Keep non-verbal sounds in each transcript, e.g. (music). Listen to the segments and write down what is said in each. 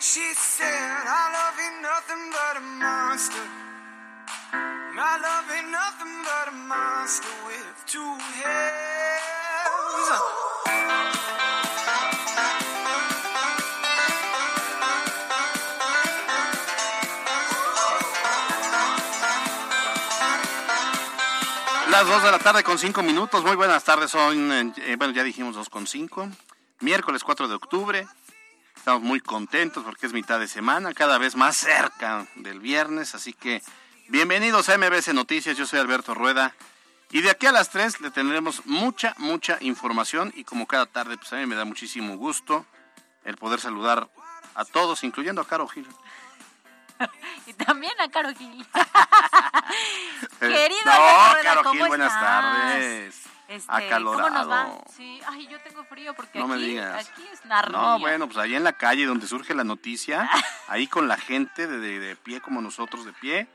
She said, I love ain't nothing but a monster. With two. Las 2 de la tarde con 5 minutos. Muy buenas tardes. Son, eh, bueno, ya dijimos 2 con 5. Miércoles 4 de octubre. Estamos muy contentos porque es mitad de semana, cada vez más cerca del viernes. Así que bienvenidos a MBC Noticias. Yo soy Alberto Rueda. Y de aquí a las 3 le tendremos mucha, mucha información. Y como cada tarde, pues a mí me da muchísimo gusto el poder saludar a todos, incluyendo a Caro Gil. (laughs) Y también a Caro Gil. (laughs) Querido no, Alberto Rueda, Caro ¿cómo Gil, buenas estás? tardes. Este, Acalorado. ¿Cómo nos va? Sí, ay, yo tengo frío porque No me digas. aquí es Narnia. No, bueno, pues ahí en la calle donde surge la noticia, (laughs) ahí con la gente de, de- de pie como nosotros de pie,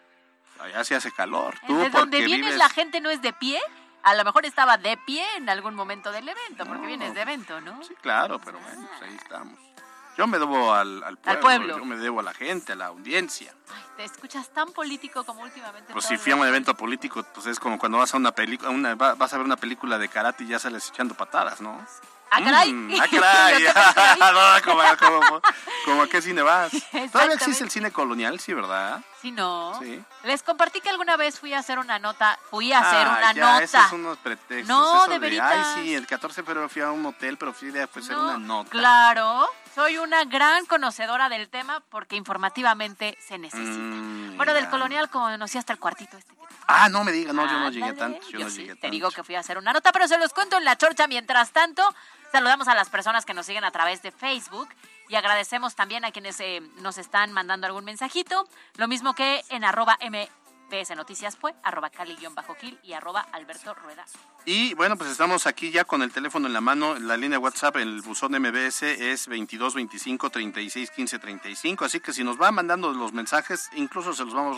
allá se hace calor. Tú Desde donde vienes vives- la gente no es de pie. A lo mejor estaba de pie en algún momento del evento, porque No. vienes de evento, ¿no? Sí, claro, pero bueno, pues ahí estamos. Yo me debo al, al pueblo, pueblo. yo me debo a la gente, a la audiencia. Ay, te escuchas tan político como últimamente. Pues si fui a un evento político, pues es como cuando vas a una película, vas a ver una película de karate y ya sales echando patadas, ¿no? ¡Ah, caray! Mm, ¡Ah, (laughs) caray! Yo te (laughs) pensé ahí. no, como, como- como a qué cine vas. (laughs) Todavía existe el cine colonial, sí, ¿verdad? Sí, no. Sí. Les compartí que alguna vez fui a hacer una nota, fui a hacer Ah, una ya, nota. Esos son unos pretextos. No, eso de Ay, sí, el 14 de febrero fui a un hotel, pero fui a hacer No, una nota. Claro, soy una gran conocedora del tema porque informativamente se necesita. Mm, bueno, del colonial conocí hasta el cuartito este. Ah, no me diga, no, yo no llegué tanto. Yo, no sí, llegué Te tanto. digo que fui a hacer una nota, pero se los cuento en la chorcha. Mientras tanto, saludamos a las personas que nos siguen a través de Facebook y agradecemos también a quienes eh, nos están mandando algún mensajito. Lo mismo que en arroba MBS Noticias fue, arroba Cali-Gil y arroba Alberto Rueda. Y bueno, pues estamos aquí ya con el teléfono en la mano. La línea WhatsApp, el buzón MBS es 22 25 36 15 35. Así que si nos va mandando los mensajes, incluso se los vamos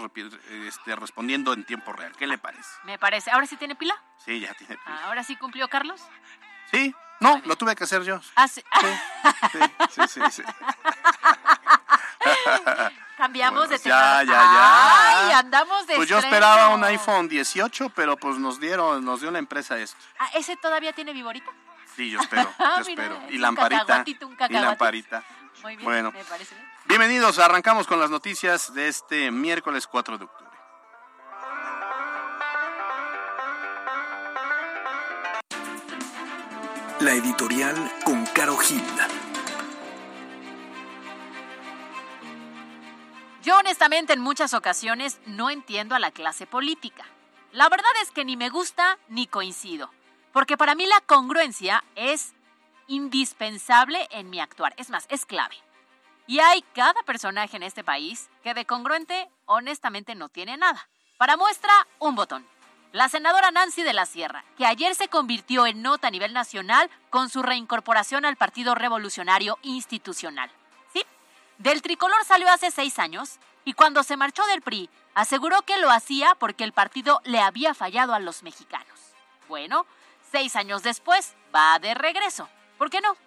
este, respondiendo en tiempo real. ¿Qué le parece? Me parece. ¿Ahora sí tiene pila? Sí, ya tiene. ¿Ahora sí cumplió Carlos? Sí, no, lo tuve que hacer yo. Ah, sí. Sí, sí, sí. sí. (laughs) Cambiamos Bueno, de pues tema. ya, ya, ya. Ay, andamos de Pues yo estreno. esperaba un iPhone 18, pero pues nos dieron, nos dio la empresa esto. Ah, ¿Ese todavía tiene viborita? Sí, yo espero, (laughs) Ah, yo mira, espero. es Y lamparita. Y lamparita. Muy bien, Bueno. me parece bien. Bienvenidos, arrancamos con las noticias de este miércoles 4 de octubre. La editorial con Caro Gil. Yo honestamente en muchas ocasiones no entiendo a la clase política. La verdad es que ni me gusta ni coincido, porque para mí la congruencia es indispensable en mi actuar, es más, es clave. Y hay cada personaje en este país que de congruente honestamente no tiene nada. Para muestra, un botón. La senadora Nancy de la Sierra, que ayer se convirtió en nota a nivel nacional con su reincorporación al Partido Revolucionario Institucional. ¿Sí? Del tricolor salió hace seis años y cuando se marchó del PRI aseguró que lo hacía porque el partido le había fallado a los mexicanos. Bueno, seis años después va de regreso. ¿Por qué no?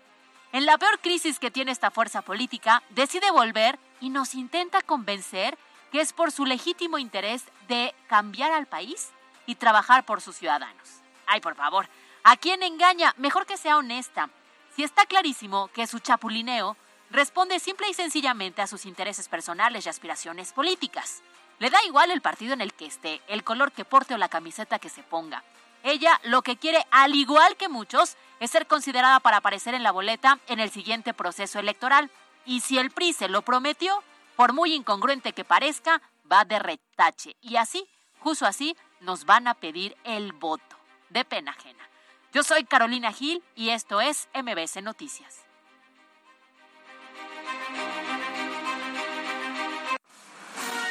En la peor crisis que tiene esta fuerza política, decide volver y nos intenta convencer que es por su legítimo interés de cambiar al país y trabajar por sus ciudadanos. Ay, por favor, ¿a quién engaña? Mejor que sea honesta. Si está clarísimo que su chapulineo responde simple y sencillamente a sus intereses personales y aspiraciones políticas. Le da igual el partido en el que esté, el color que porte o la camiseta que se ponga. Ella lo que quiere, al igual que muchos, es ser considerada para aparecer en la boleta en el siguiente proceso electoral. Y si el PRI se lo prometió, por muy incongruente que parezca, va de retache. Y así, justo así, nos van a pedir el voto. De pena ajena. Yo soy Carolina Gil y esto es MBC Noticias.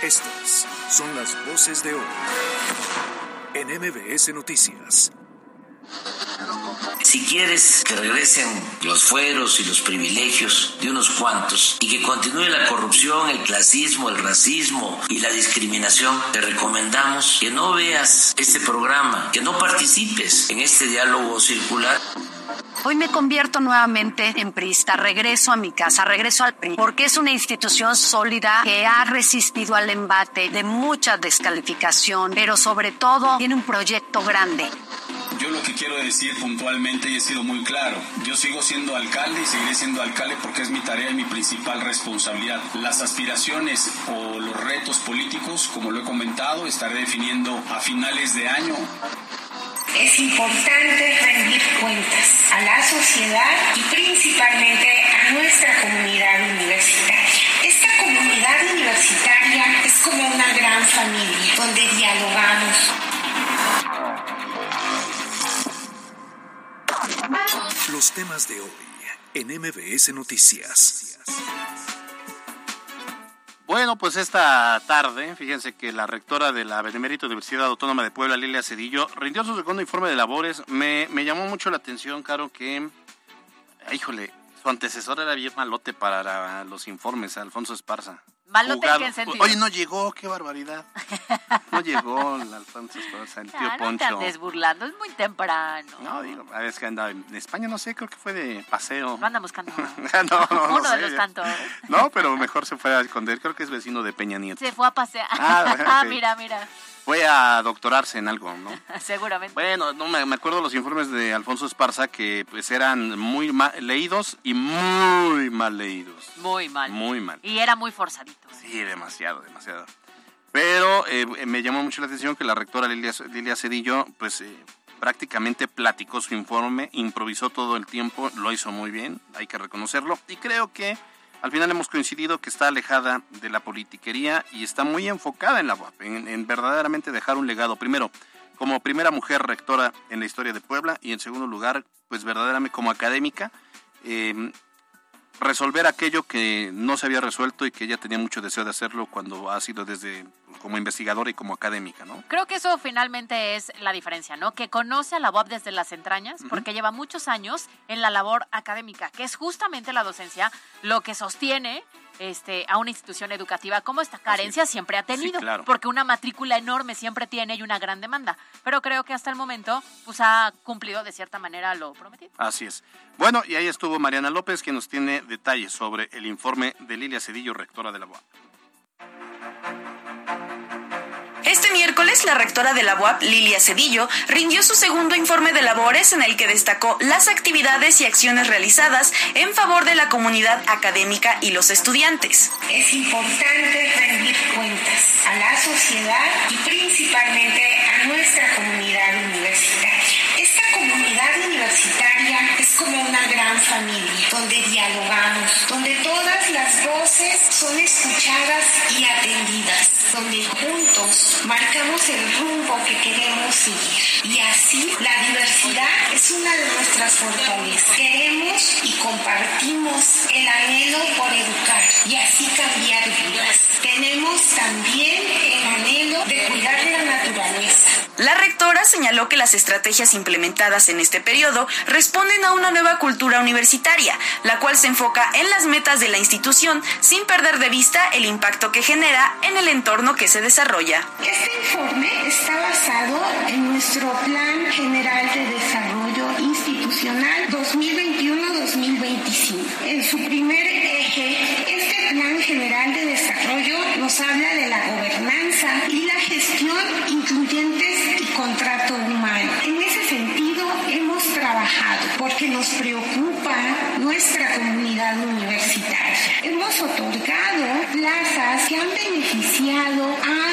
Estas son las voces de hoy en MBS Noticias. Si quieres que regresen los fueros y los privilegios de unos cuantos y que continúe la corrupción, el clasismo, el racismo y la discriminación, te recomendamos que no veas este programa, que no participes en este diálogo circular. Hoy me convierto nuevamente en prista, regreso a mi casa, regreso al PRI, porque es una institución sólida que ha resistido al embate de mucha descalificación, pero sobre todo tiene un proyecto grande. Lo que quiero decir puntualmente y he sido muy claro, yo sigo siendo alcalde y seguiré siendo alcalde porque es mi tarea y mi principal responsabilidad. Las aspiraciones o los retos políticos, como lo he comentado, estaré definiendo a finales de año. Es importante rendir cuentas a la sociedad y principalmente a nuestra comunidad universitaria. Esta comunidad universitaria es como una gran familia donde dialogamos. Los temas de hoy en MBS Noticias. Bueno, pues esta tarde, fíjense que la rectora de la Benemérita Universidad Autónoma de Puebla, Lilia Cedillo, rindió su segundo informe de labores. Me, me llamó mucho la atención, Caro, que, híjole, su antecesor era bien malote para los informes, Alfonso Esparza. ¿Malote en sentido? Oye, no llegó, qué barbaridad. No (laughs) llegó el Alfonso Esparza, el tío Ah, no Poncho. te andes burlando, es muy temprano. No, digo, a veces que andaba en España, no sé, creo que fue de paseo. No anda buscando (laughs) no, no, no uno de sé. los tantos. No, pero mejor se fue a esconder, creo que es vecino de Peña Nieto. Se fue a pasear. Ah, (laughs) Ah, mira, mira. Fue a doctorarse en algo, ¿no? (laughs) Seguramente. Bueno, no me, acuerdo los informes de Alfonso Esparza que pues eran muy mal leídos y muy mal leídos. Muy mal. Muy mal. Y era muy forzadito. Sí, demasiado, demasiado. Pero eh, me llamó mucho la atención que la rectora Lilia, Lilia Cedillo, pues eh, prácticamente platicó su informe, improvisó todo el tiempo, lo hizo muy bien, hay que reconocerlo. Y creo que al final hemos coincidido que está alejada de la politiquería y está muy enfocada en la en, en verdaderamente dejar un legado. Primero, como primera mujer rectora en la historia de Puebla y en segundo lugar, pues verdaderamente como académica. eh, resolver aquello que no se había resuelto y que ella tenía mucho deseo de hacerlo cuando ha sido desde como investigadora y como académica, ¿no? Creo que eso finalmente es la diferencia, ¿no? Que conoce a la UAP desde las entrañas, porque lleva muchos años en la labor académica, que es justamente la docencia lo que sostiene este, a una institución educativa como esta carencia siempre ha tenido, claro. porque una matrícula enorme siempre tiene y una gran demanda. Pero creo que hasta el momento pues ha cumplido de cierta manera lo prometido. Así es. Bueno, y ahí estuvo Mariana López, quien nos tiene detalles sobre el informe de Lilia Cedillo, rectora de la UAP. Miércoles, la rectora de la UAP, Lilia Cedillo, rindió su segundo informe de labores en el que destacó las actividades y acciones realizadas en favor de la comunidad académica y los estudiantes. Es importante rendir cuentas a la sociedad y principalmente a nuestra comunidad universitaria. Esta comunidad universitaria como una gran familia donde dialogamos, donde todas las voces son escuchadas y atendidas, donde juntos marcamos el rumbo que queremos seguir. Y así la diversidad es una de nuestras fortalezas. Queremos y compartimos el anhelo por educar y así cambiar vidas. Tenemos también el anhelo de cuidar la rectora señaló que las estrategias implementadas en este periodo responden a una nueva cultura universitaria, la cual se enfoca en las metas de la institución sin perder de vista el impacto que genera en el entorno que se desarrolla. Este informe está basado en nuestro Plan General de Desarrollo Institucional 2021-2025. En su primer eje, este Plan General de Desarrollo nos habla de la gobernanza y la incluyentes y contrato humano. En ese sentido, hemos trabajado porque nos preocupa nuestra comunidad universitaria. Hemos otorgado plazas que han beneficiado a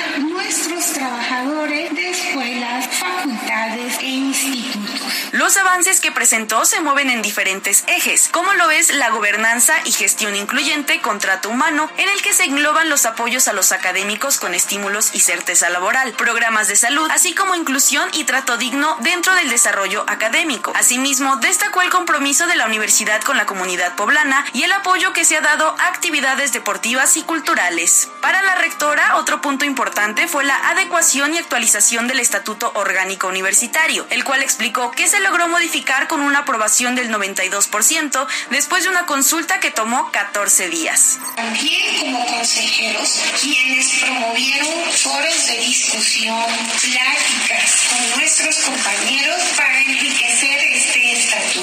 trabajadores de escuelas, facultades e institutos. Los avances que presentó se mueven en diferentes ejes, como lo es la gobernanza y gestión incluyente, contrato humano, en el que se engloban los apoyos a los académicos con estímulos y certeza laboral, programas de salud, así como inclusión y trato digno dentro del desarrollo académico. Asimismo, destacó el compromiso de la universidad con la comunidad poblana y el apoyo que se ha dado a actividades deportivas y culturales. Para la rectora, otro punto importante fue la adecuación y actualización del Estatuto Orgánico Universitario, el cual explicó que se logró modificar con una aprobación del 92% después de una consulta que tomó 14 días. También como consejeros, quienes promovieron foros de discusión, pláticas con nuestros compañeros para enriquecer este estatuto.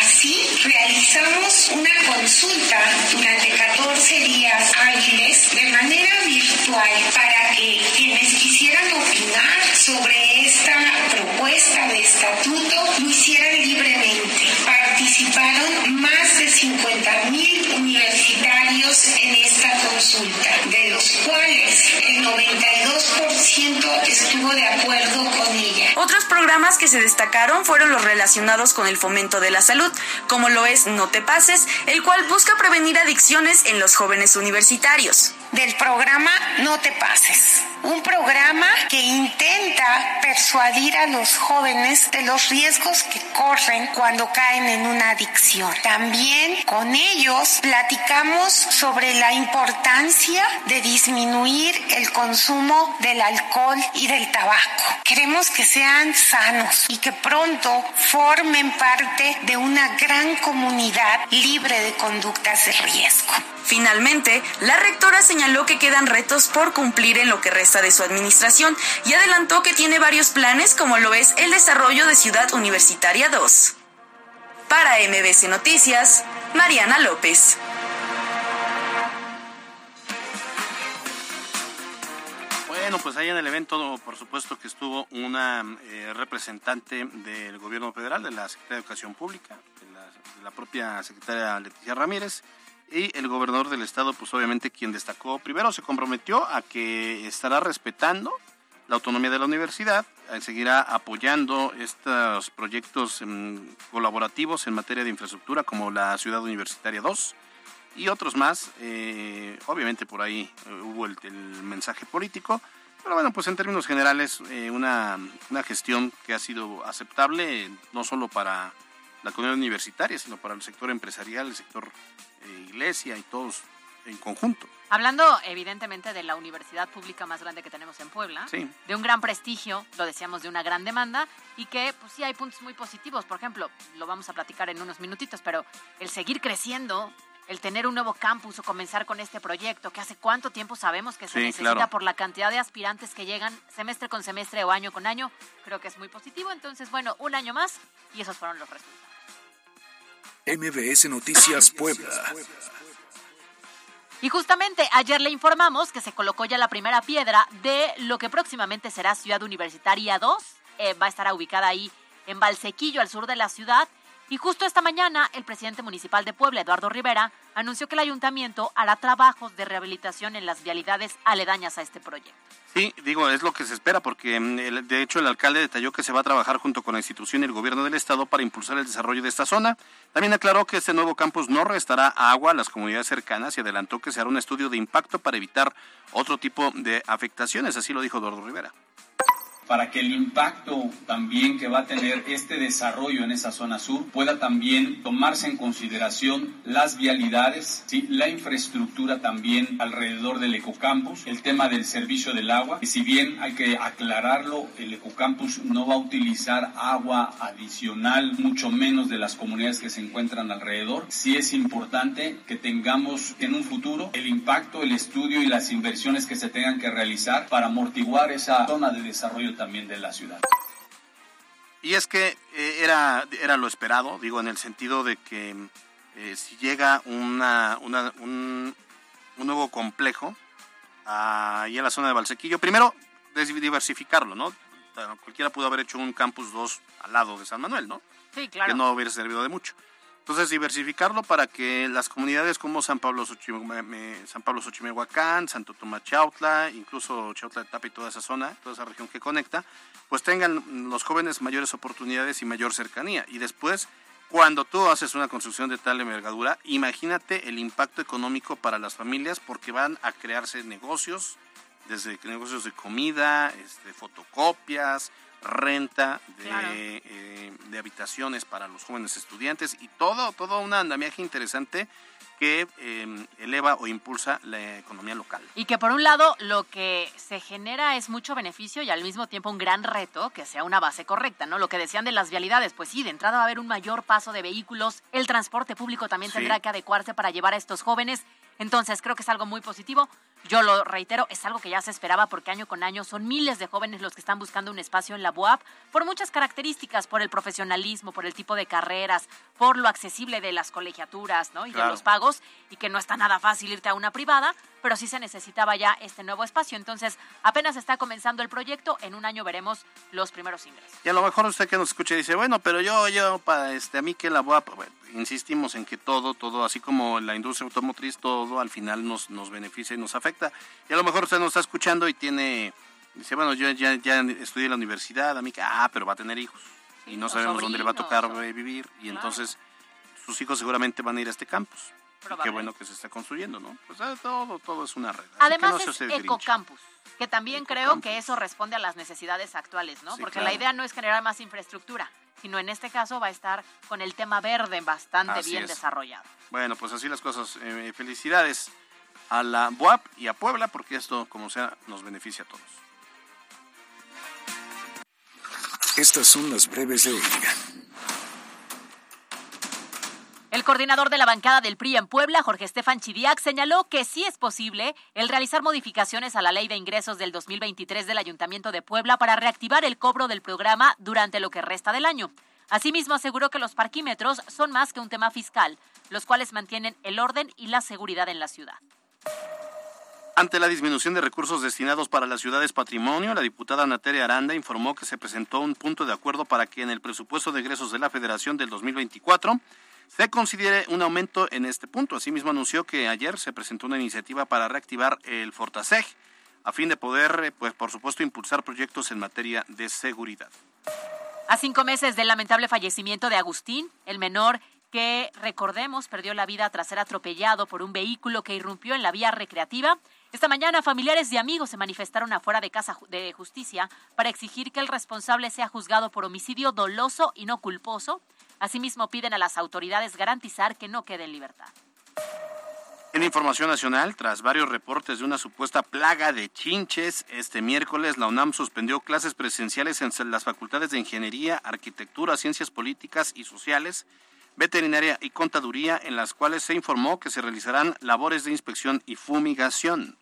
Así, realizamos una consulta durante 14 días hábiles de manera virtual para que quienes quisieran opinar sobre esta propuesta de estatuto lo hicieran libremente. Participaron más de 50 mil universitarios en esta consulta, de los cuales el 92% estuvo de acuerdo con ella. Otros programas que se destacaron fueron los relacionados con el fomento de la salud, como lo es No te pases, el cual busca prevenir adicciones en los jóvenes universitarios. Del programa No te pases, un programa que intenta persuadir a los jóvenes de los riesgos que corren cuando caen en una adicción. También con ellos platicamos sobre la importancia de disminuir el consumo del alcohol y del tabaco. Queremos que sean sanos y que pronto formen parte de una gran comunidad libre de conductas de riesgo. Finalmente, la rectora señaló que quedan retos por cumplir en lo que resta de su administración y adelantó que tiene varios planes como lo es el desarrollo de Ciudad Universitaria 2. Para MBC Noticias, Mariana López. Bueno, pues ahí en el evento, por supuesto que estuvo una eh, representante del gobierno federal, de la Secretaría de Educación Pública, de la, de la propia secretaria Leticia Ramírez, y el gobernador del estado, pues obviamente quien destacó, primero se comprometió a que estará respetando la autonomía de la universidad, seguirá apoyando estos proyectos mm, colaborativos en materia de infraestructura como la Ciudad Universitaria 2 y otros más. Eh, obviamente por ahí eh, hubo el, mensaje político, pero bueno, pues en términos generales eh, una, una gestión que ha sido aceptable no solo para la comunidad universitaria, sino para el sector empresarial, el sector iglesia y todos en conjunto. Hablando evidentemente de la universidad pública más grande que tenemos en Puebla, Sí. de un gran prestigio, lo decíamos, de una gran demanda y que pues sí hay puntos muy positivos. Por ejemplo, lo vamos a platicar en unos minutitos, pero el seguir creciendo, el tener un nuevo campus o comenzar con este proyecto, que hace cuánto tiempo sabemos que se Sí, necesita claro. por la cantidad de aspirantes que llegan semestre con semestre o año con año, creo que es muy positivo. Entonces, bueno, un año más y esos fueron los resultados. MBS Noticias (laughs) Puebla. Y justamente ayer le informamos que se colocó ya la primera piedra de lo que próximamente será Ciudad Universitaria 2. Eh, va a estar ubicada ahí en Valsequillo, al sur de la ciudad. Y justo esta mañana, el presidente municipal de Puebla, Eduardo Rivera, anunció que el ayuntamiento hará trabajos de rehabilitación en las vialidades aledañas a este proyecto. Sí, digo, es lo que se espera, porque mm, de hecho el alcalde detalló que se va a trabajar junto con la institución y el gobierno del estado para impulsar el desarrollo de esta zona. También aclaró que este nuevo campus no restará agua a las comunidades cercanas y adelantó que se hará un estudio de impacto para evitar otro tipo de afectaciones, así lo dijo Eduardo Rivera. Para que el impacto también que va a tener este desarrollo en esa zona sur pueda también tomarse en consideración las vialidades, ¿sí? la infraestructura también alrededor del ecocampus, el tema del servicio del agua, y si bien hay que aclararlo, el ecocampus no va a utilizar agua adicional, mucho menos de las comunidades que se encuentran alrededor, sí es importante que tengamos en un futuro el impacto, el estudio y las inversiones que se tengan que realizar para amortiguar esa zona de desarrollo también de la ciudad. Y es que eh, era, era lo esperado, digo, en el sentido de que eh, si llega una, una- un, un nuevo complejo ahí en la zona de Valsequillo, primero diversificarlo, ¿no? Cualquiera pudo haber hecho un campus 2 al lado de San Manuel, ¿no? Sí, claro. que no hubiera servido de mucho. Entonces, diversificarlo para que las comunidades como San Pablo, Xochime- San Pablo Xochimehuacán, Santo Tomás Chautla, incluso Chautla de Tapa y toda esa zona, toda esa región que conecta, pues tengan los jóvenes mayores oportunidades y mayor cercanía. Y después, cuando tú haces una construcción de tal envergadura, imagínate el impacto económico para las familias porque van a crearse negocios, desde negocios de comida, este, fotocopias, renta de, Claro. eh, de habitaciones para los jóvenes estudiantes y todo, todo un andamiaje interesante que eh, eleva o impulsa la economía local. Y que por un lado lo que se genera es mucho beneficio y al mismo tiempo un gran reto que sea una base correcta, ¿no? Lo que decían de las vialidades, pues sí, de entrada va a haber un mayor paso de vehículos, el transporte público también Sí. tendrá que adecuarse para llevar a estos jóvenes, entonces creo que es algo muy positivo. Yo lo reitero, es algo que ya se esperaba porque año con año son miles de jóvenes los que están buscando un espacio en la BUAP por muchas características, por el profesionalismo, por el tipo de carreras, por lo accesible de las colegiaturas, ¿no? Y Claro. de los pagos y que no está nada fácil irte a una privada, pero sí se necesitaba ya este nuevo espacio. Entonces, apenas está comenzando el proyecto, en un año veremos los primeros ingresos. Y a lo mejor usted que nos escucha dice, bueno, pero yo, yo, para este, a mí que la a... bueno, insistimos en que todo, todo, así como la industria automotriz, todo al final nos, nos beneficia y nos afecta. Y a lo mejor usted nos está escuchando y tiene, dice, bueno, yo ya, ya estudié en la universidad, a mí que, ah, pero va a tener hijos. y no sabemos dónde le va a tocar o- vivir. Y Claro. entonces sus hijos seguramente van a ir a este campus. Y Qué bueno que se está construyendo, ¿no? Pues eh, todo, todo es una red. Así Además que no es. Ecocampus, que también creo que eso responde a las necesidades actuales, ¿no? Sí, Porque claro. la idea no es generar más infraestructura, sino en este caso va a estar con el tema verde bastante Así bien es. desarrollado. Bueno, pues así las cosas. Eh, felicidades a la BUAP y a Puebla, porque esto, como sea, nos beneficia a todos. Estas son las breves de hoy. El coordinador de la bancada del PRI en Puebla, Jorge Estefan Chidiac, señaló que sí es posible el realizar modificaciones a la ley de ingresos del 2023 del Ayuntamiento de Puebla para reactivar el cobro del programa durante lo que resta del año. Asimismo, aseguró que los parquímetros son más que un tema fiscal, los cuales mantienen el orden y la seguridad en la ciudad. Ante la disminución de recursos destinados para las ciudades patrimonio, la diputada Nateria Aranda informó que se presentó un punto de acuerdo para que en el presupuesto de egresos de la Federación del 2024 se considere un aumento en este punto. Asimismo, anunció que ayer se presentó una iniciativa para reactivar el Fortaseg a fin de poder, eh, pues por supuesto, impulsar proyectos en materia de seguridad. A cinco meses del lamentable fallecimiento de Agustín, el menor que, recordemos, perdió la vida tras ser atropellado por un vehículo que irrumpió en la vía recreativa, esta mañana familiares y amigos se manifestaron afuera de Casa de Justicia para exigir que el responsable sea juzgado por homicidio doloso y no culposo. Asimismo, piden a las autoridades garantizar que no quede en libertad. En información nacional, tras varios reportes de una supuesta plaga de chinches, este miércoles la UNAM suspendió clases presenciales en las facultades de Ingeniería, Arquitectura, Ciencias Políticas y Sociales, Veterinaria y Contaduría, en las cuales se informó que se realizarán labores de inspección y fumigación.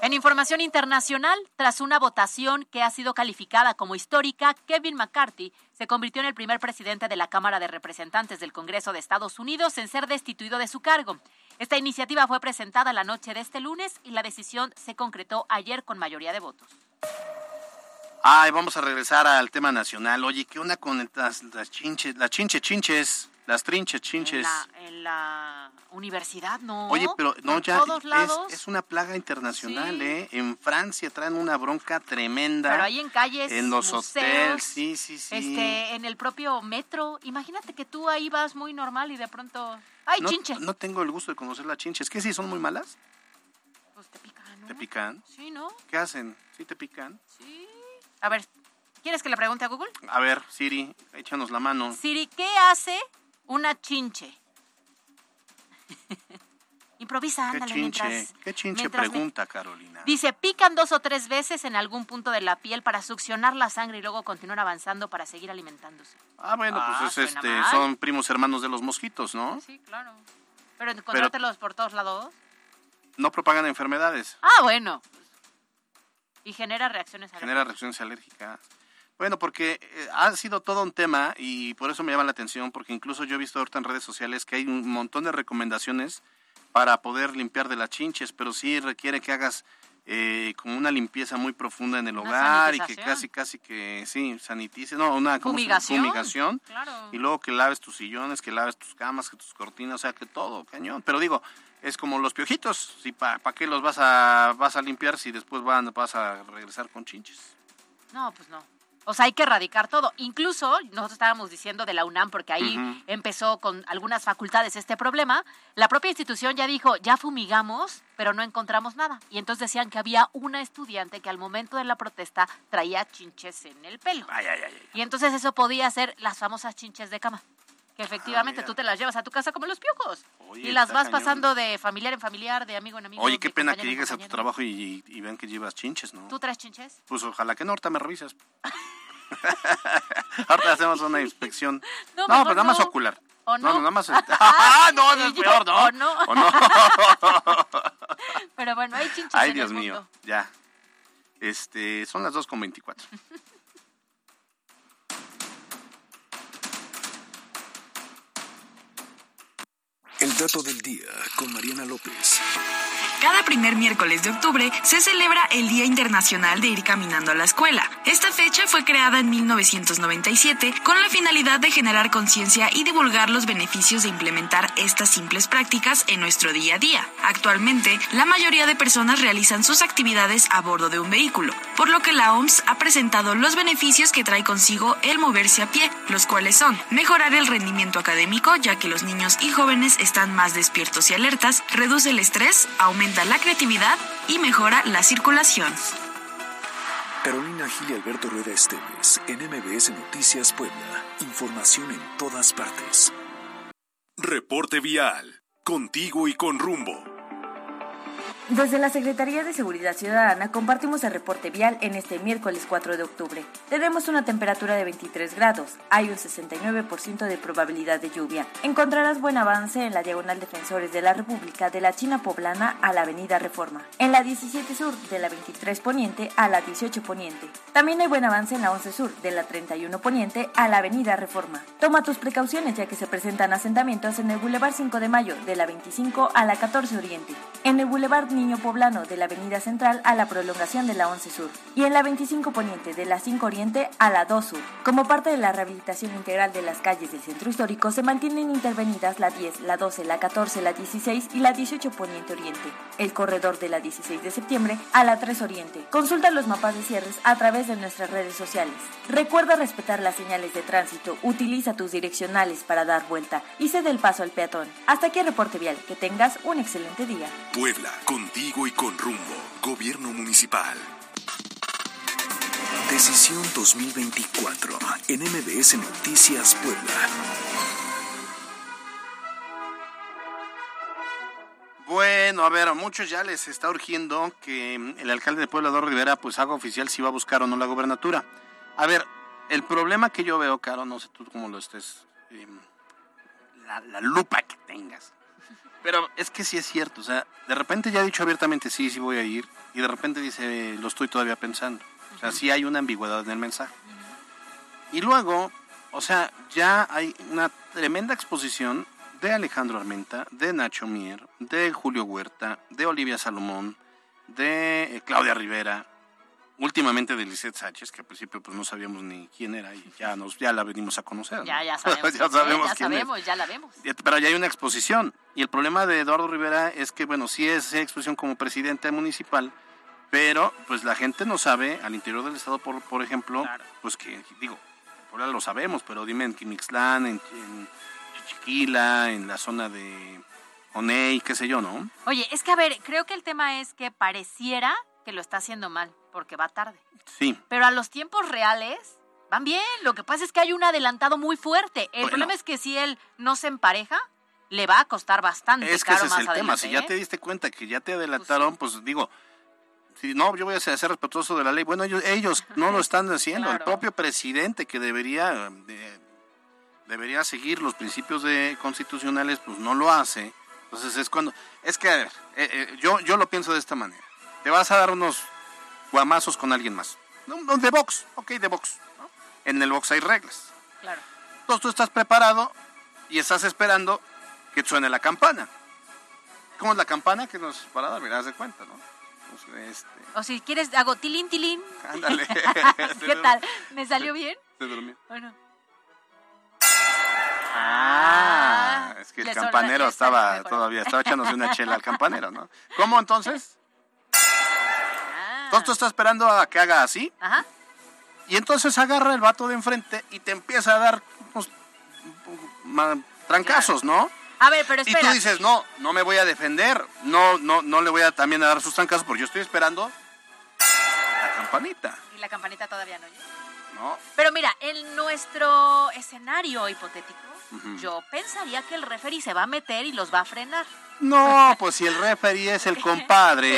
En información internacional, tras una votación que ha sido calificada como histórica, Kevin McCarthy se convirtió en el primer presidente de la Cámara de Representantes del Congreso de Estados Unidos en ser destituido de su cargo. Esta iniciativa fue presentada la noche de este lunes y la decisión se concretó ayer con mayoría de votos. Ay, vamos a regresar al tema nacional. Oye, ¿qué onda con las, las chinches, las chinche chinches, las trinches chinches? En la, en la universidad, ¿no? Oye, pero no, Por ya todos lados. es una plaga internacional, Sí. ¿eh? En Francia traen una bronca tremenda. Pero hay en calles, En los museos, hoteles, sí, sí, sí. Este, en el propio metro. Imagínate que tú ahí vas muy normal y de pronto. ¡Ay, no, chinche! no tengo el gusto de conocer las chinches. ¿Qué sí? ¿Son muy malas? Pues te pican, ¿no? ¿Te pican? Sí, ¿no? ¿Qué hacen? ¿Sí te pican? Sí. A ver, ¿quieres que le pregunte a Google? A ver, Siri, échanos la mano. Siri, ¿qué hace una chinche? (laughs) Improvisa, ¿Qué ándale, chinche? mientras... ¿Qué chinche mientras me- pregunta, Carolina? Dice, pican dos o tres veces en algún punto de la piel para succionar la sangre y luego continuar avanzando para seguir alimentándose. Ah, bueno, Ah, pues es, suena este, mal. son primos hermanos de los mosquitos, ¿no? Sí, claro. Pero encontrártelos por todos lados. No propagan enfermedades. Ah, bueno. Y genera reacciones genera reacciones alérgicas. Bueno, porque eh, ha sido todo un tema y por eso me llama la atención, porque incluso yo he visto ahorita en redes sociales que hay un montón de recomendaciones para poder limpiar de las chinches, pero sí requiere que hagas eh, como una limpieza muy profunda en el Una hogar y que casi, casi que, sí, sanitice, no, una ¿cómo se- Fumigación. fumigación. Claro. Y luego que laves tus sillones, que laves tus camas, que tus cortinas, o sea, que todo, cañón. Pero digo, es como los piojitos, si ¿para qué los vas a, vas a limpiar si después van, vas a regresar con chinches? No, pues no. O sea, hay que erradicar todo. Incluso, nosotros estábamos diciendo de la UNAM, porque ahí empezó con algunas facultades este problema, la propia institución ya dijo, ya fumigamos, pero no encontramos nada. Y entonces decían que había una estudiante que al momento de la protesta traía chinches en el pelo. Ay, ay, ay. ay. Y entonces eso podía ser las famosas chinches de cama. Que efectivamente Ah, tú te las llevas a tu casa como los piojos. Oye, y las vas cañón. pasando de familiar en familiar, de amigo en amigo. Oye, qué pena que llegues a tu trabajo y, y vean que llevas chinches, ¿no? ¿Tú traes chinches? Pues ojalá que no, ahorita me revisas. (laughs) ahorita hacemos una inspección. (laughs) No, No, mejor pues nada más no. ocular. ¿O No, no? no, nada más. (laughs) ¡Ah, no, no es peor, ¿no? ¿o no? ¿O no? Pero bueno, hay chinches Ay, en Dios el mío, ya. Este, son las 2.24. El dato del día con Mariana López. Cada primer miércoles de octubre se celebra el Día Internacional de Ir Caminando a la Escuela. Esta fecha fue creada en 1997 con la finalidad de generar conciencia y divulgar los beneficios de implementar estas simples prácticas en nuestro día a día. Actualmente, la mayoría de personas realizan sus actividades a bordo de un vehículo, por lo que la OMS ha presentado los beneficios que trae consigo el moverse a pie, los cuales son mejorar el rendimiento académico, ya que los niños y jóvenes están más despiertos y alertas, reduce el estrés, aumenta la creatividad y mejora la circulación. Carolina Gil y Alberto Rueda Esteves, en MBS Noticias Puebla. Información en todas partes. Reporte vial. Contigo y con rumbo. Desde la Secretaría de Seguridad Ciudadana compartimos el reporte vial en este miércoles 4 de octubre. Tenemos una temperatura de 23 grados, hay un 69% de probabilidad de lluvia. Encontrarás buen avance en la diagonal Defensores de la República de la China Poblana a la Avenida Reforma, en la 17 Sur de la 23 Poniente a la 18 Poniente. También hay buen avance en la 11 Sur de la 31 Poniente a la Avenida Reforma. Toma tus precauciones ya que se presentan asentamientos en el Boulevard 5 de Mayo de la 25 a la 14 Oriente, en el Boulevard Niño Poblano de la Avenida Central a la prolongación de la 11 Sur y en la 25 Poniente de la 5 Oriente a la 2 Sur. Como parte de la rehabilitación integral de las calles del centro histórico se mantienen intervenidas la 10, la 12, la 14, la 16 y la 18 Poniente Oriente, el corredor de la 16 de septiembre a la 3 Oriente. Consulta los mapas de cierres a través de nuestras redes sociales. Recuerda respetar las señales de tránsito, utiliza tus direccionales para dar vuelta y cede el paso al peatón. Hasta aquí el reporte vial. Que tengas un excelente día. Puebla, contigo y con rumbo. Gobierno municipal. Decisión 2024 en MBS Noticias Puebla. Bueno, a ver, a muchos ya les está urgiendo que mm, el alcalde de Puebla, Eduardo Rivera, pues haga oficial si va a buscar o no la gobernatura. A ver, el problema que yo veo, Caro, no sé tú cómo lo estés, la, la lupa que tengas. Pero es que sí es cierto, o sea, de repente ya ha dicho abiertamente sí, sí voy a ir, y de repente dice lo estoy todavía pensando. O sea, sí hay una ambigüedad en el mensaje. Y luego, o sea, ya hay una tremenda exposición de Alejandro Armenta, de Nacho Mier, de Julio Huerta, de Olivia Salomón, de eh, Claudia Rivera, últimamente de Lisette Sánchez, que al principio pues no sabíamos ni quién era y ya nos ya la venimos a conocer. ¿no? Ya, (laughs) ya sabemos. ya sabemos ya quién es. sabemos, ya la vemos. Pero ya hay una exposición. Y el problema de Eduardo Rivera es que, bueno, sí es exposición como presidente municipal, pero pues la gente no sabe, al interior del estado, por, por ejemplo, pues que, digo, ahora lo sabemos, pero dime en Quimixlán, en, en Chiquila, en la zona de Oney, qué sé yo, ¿no? Oye, es que a ver, creo que el tema es que pareciera que lo está haciendo mal, porque va tarde. Sí. Pero a los tiempos reales van bien. Lo que pasa es que hay un adelantado muy fuerte. El Bueno. problema es que si él no se empareja, le va a costar bastante Es que caro ese es el tema. Si ya ¿eh? te diste cuenta que ya te adelantaron, pues digo, si no, yo voy a ser, respetuoso de la ley. Bueno, ellos, ellos no lo (laughs) están haciendo. El propio presidente que debería de- debería seguir los principios de constitucionales, pues no lo hace. Entonces es cuando es que a ver, eh, eh, yo yo lo pienso de esta manera. Te vas a dar unos guamazos con alguien más. No, de box, ok, de box. ¿no? En el box hay reglas. Claro. Entonces tú estás preparado y estás esperando que suene la campana. ¿Cómo es la campana que nos para dar? Verás de cuenta, ¿no? Pues, este, O si quieres, hago tilín, tilín. ándale. (laughs) (laughs) ¿Qué tal? ¿Me salió bien? Se durmió. Bueno. Ah, es que el campanero estaba todavía, estaba echándose una chela al campanero, ¿no? ¿Cómo entonces? Entonces tú estás esperando a que haga así. Ajá. y entonces agarra el vato de enfrente y te empieza a dar unos ma- trancazos, ¿no? A ver, pero Y espera. tú dices, no, no me voy a defender, no, no, no le voy a también a dar sus trancazos porque yo estoy esperando la campanita, Y la campanita todavía no llega. ¿no? Pero mira, en nuestro escenario hipotético, Yo pensaría que el referee se va a meter y los va a frenar. No, pues si el referee es el (laughs) compadre.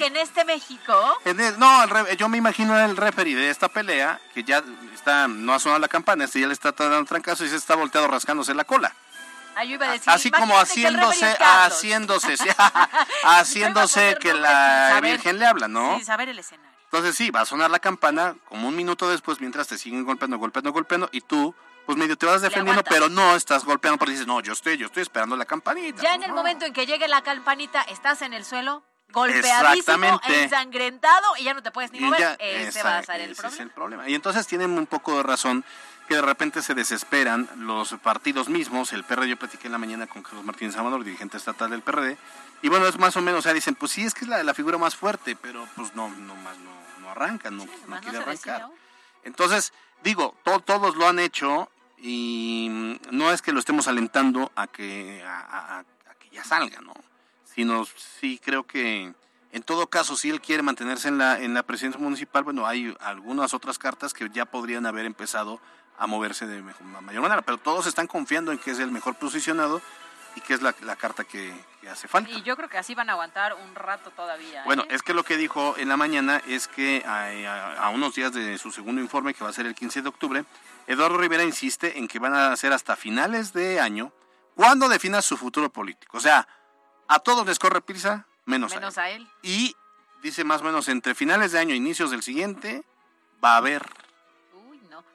que en este México, En el- no, el yo me imagino el referee de esta pelea que ya está, no ha sonado la campana, este ya le está dando trancazo y se está volteado rascándose la cola. ah, yo iba a decir, Así como haciéndose, haciéndose, (laughs) (laughs) haciéndose que la saber. Virgen le habla, ¿no? Sin saber el escenario. Entonces sí, va a sonar la campana como un minuto después mientras te siguen golpeando, golpeando, golpeando y tú, pues medio te vas defendiendo, pero no estás golpeando porque dices, no, yo estoy, yo estoy esperando la campanita. Ya en pues, el no. momento en que llegue la campanita, estás en el suelo, golpeadísimo, ensangrentado y ya no te puedes ni mover. ya- Ese va a ser el ese problema. es el problema. Y entonces tienen un poco de razón que de repente se desesperan los partidos mismos. El PRD, yo platiqué en la mañana con Carlos Martínez Amador, dirigente estatal del PRD. Y bueno, es más o menos, o sea, dicen, pues sí, es que es la, la figura más fuerte, pero pues no, no más no, no arranca, no, no quiere no arrancar. Entonces, digo, to- todos lo han hecho y no es que lo estemos alentando a que, a- a- a que ya salga, ¿no? Sino sí creo que en todo caso, si él quiere mantenerse en la, en la presidencia municipal, bueno, hay algunas otras cartas que ya podrían haber empezado a moverse de mejor- mayor manera, pero todos están confiando en que es el mejor posicionado y que es la, la carta que, que hace falta. Y yo creo que así van a aguantar un rato todavía. Bueno, ¿eh? es que lo que dijo en la mañana es que a, a- a unos días de su segundo informe, que va a ser el 15 de octubre, Eduardo Rivera insiste en que van a ser hasta finales de año cuando defina su futuro político. O sea, a todos les corre prisa, menos, menos a él. a él. Y dice más o menos entre finales de año e inicios del siguiente, va a haber.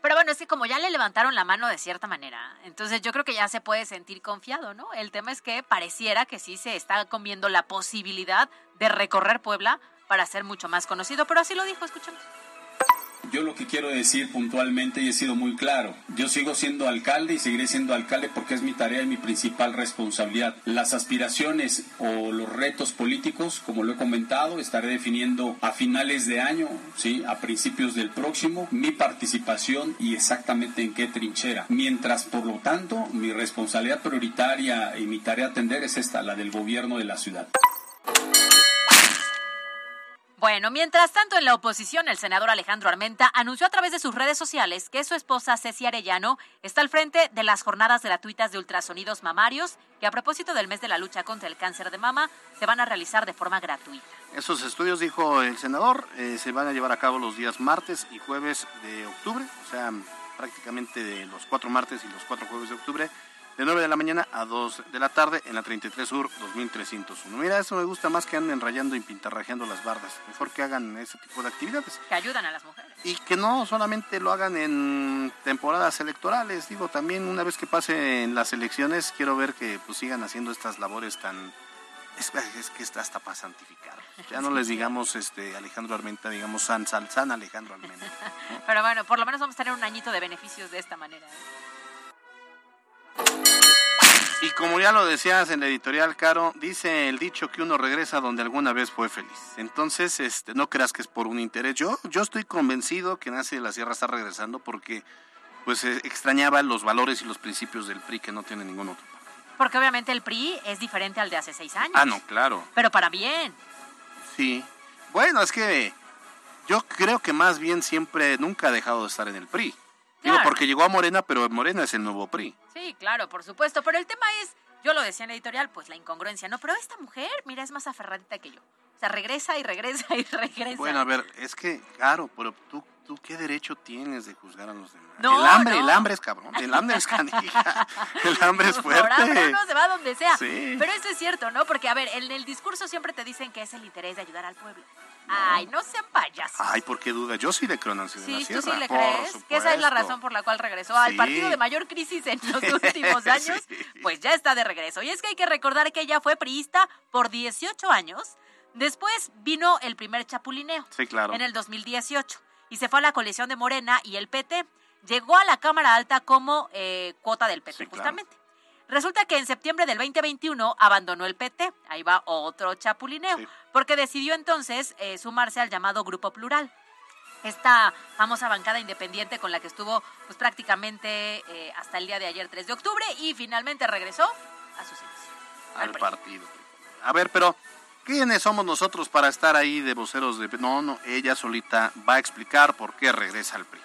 Pero bueno, es que como ya le levantaron la mano de cierta manera, entonces yo creo que ya se puede sentir confiado, ¿no? El tema es que pareciera que sí se está comiendo la posibilidad de recorrer Puebla para ser mucho más conocido, pero así lo dijo, escuchemos. Yo lo que quiero decir puntualmente y he sido muy claro, yo sigo siendo alcalde y seguiré siendo alcalde porque es mi tarea y mi principal responsabilidad. Las aspiraciones o los retos políticos, como lo he comentado, estaré definiendo a finales de año, sí, a principios del próximo, mi participación y exactamente en qué trinchera. Mientras, por lo tanto, mi responsabilidad prioritaria y mi tarea a atender es esta, la del gobierno de la ciudad. Bueno, mientras tanto, en la oposición, el senador Alejandro Armenta anunció a través de sus redes sociales que su esposa Ceci Arellano está al frente de las jornadas gratuitas de ultrasonidos mamarios, que a propósito del mes de la lucha contra el cáncer de mama, se van a realizar de forma gratuita. Esos estudios, dijo el senador, eh, se van a llevar a cabo los días martes y jueves de octubre, o sea, prácticamente los cuatro martes y los cuatro jueves de octubre, de 9 de la mañana a 2 de la tarde en la 33 Sur 2301. Mira, eso me gusta más que anden rayando y pintarrajeando las bardas. Mejor que hagan ese tipo de actividades. Que ayudan a las mujeres. Y que no solamente lo hagan en temporadas electorales, digo, también una vez que pasen las elecciones, quiero ver que pues sigan haciendo estas labores tan... Es, es que está hasta para santificar. Ya no les digamos este Alejandro Armenta, digamos San, San Alejandro Armenta. (laughs) Pero bueno, por lo menos vamos a tener un añito de beneficios de esta manera. ¿eh? Y como ya lo decías en la editorial, Caro, dice el dicho que uno regresa donde alguna vez fue feliz. Entonces, este, no creas que es por un interés. Yo, yo estoy convencido que Nace de la Sierra está regresando porque pues eh, extrañaba los valores y los principios del PRI que no tiene ningún otro. Porque obviamente el PRI es diferente al de hace seis años. Ah, no, claro. Pero para bien. Sí. Bueno, es que yo creo que más bien siempre nunca ha dejado de estar en el PRI. Digo, Claro. porque llegó a Morena, pero Morena es el nuevo PRI. Claro, por supuesto. Pero el tema es, yo lo decía en editorial, pues la incongruencia, ¿no? Pero esta mujer, mira, es más aferradita que yo. O sea, regresa y regresa y (laughs) regresa. Bueno, a ver, es que, claro, pero tú, tú qué derecho tienes de juzgar a los demás. No, el hambre, no. el hambre es cabrón, el hambre es canija, (laughs) el hambre es Por hambre fuerte. uno se va donde sea. Sí. Pero eso es cierto, ¿no? Porque, a ver, en el discurso siempre te dicen que es el interés de ayudar al pueblo. Ay, no sean payasos. Ay, ¿por qué duda? Yo sí le creo a Nancy de la Sí, tú sí le por crees que esa es la razón por la cual regresó al Sí. partido de mayor crisis en los (laughs) últimos años, Sí. pues ya está de regreso. Y es que hay que recordar que ella fue priista por 18 años, Después vino el primer chapulineo. Sí, claro. En el 2018. Y se fue a la coalición de Morena y el PT. Llegó a la Cámara Alta como eh, cuota del PT, justamente. Resulta que en septiembre del 2021 abandonó el PT. Ahí va otro chapulineo. Porque decidió entonces eh, sumarse al llamado Grupo Plural esta famosa bancada independiente con la que estuvo pues prácticamente eh, hasta el día de ayer 3 de octubre y finalmente regresó a sus inicios. Al, partido. A ver, pero ¿quiénes somos nosotros para estar ahí de voceros de... No, no, ella solita va a explicar por qué regresa al PRI.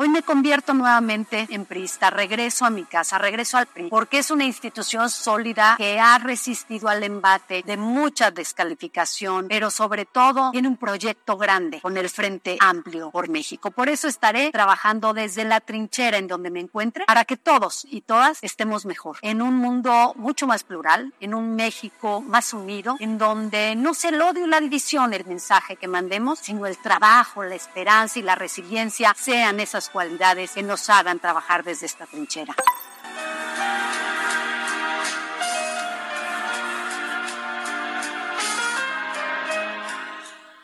Hoy me convierto nuevamente en priista, regreso a mi casa, regreso al PRI, porque es una institución sólida que ha resistido al embate de mucha descalificación, pero sobre todo tiene un proyecto grande con el Frente Amplio por México. Por eso estaré trabajando desde la trinchera en donde me encuentre para que todos y todas estemos mejor, en un mundo mucho más plural, en un México más unido, en donde no sea el odio y la división el mensaje que mandemos, sino el trabajo, la esperanza y la resiliencia sean esas cualidades que nos hagan trabajar desde esta trinchera.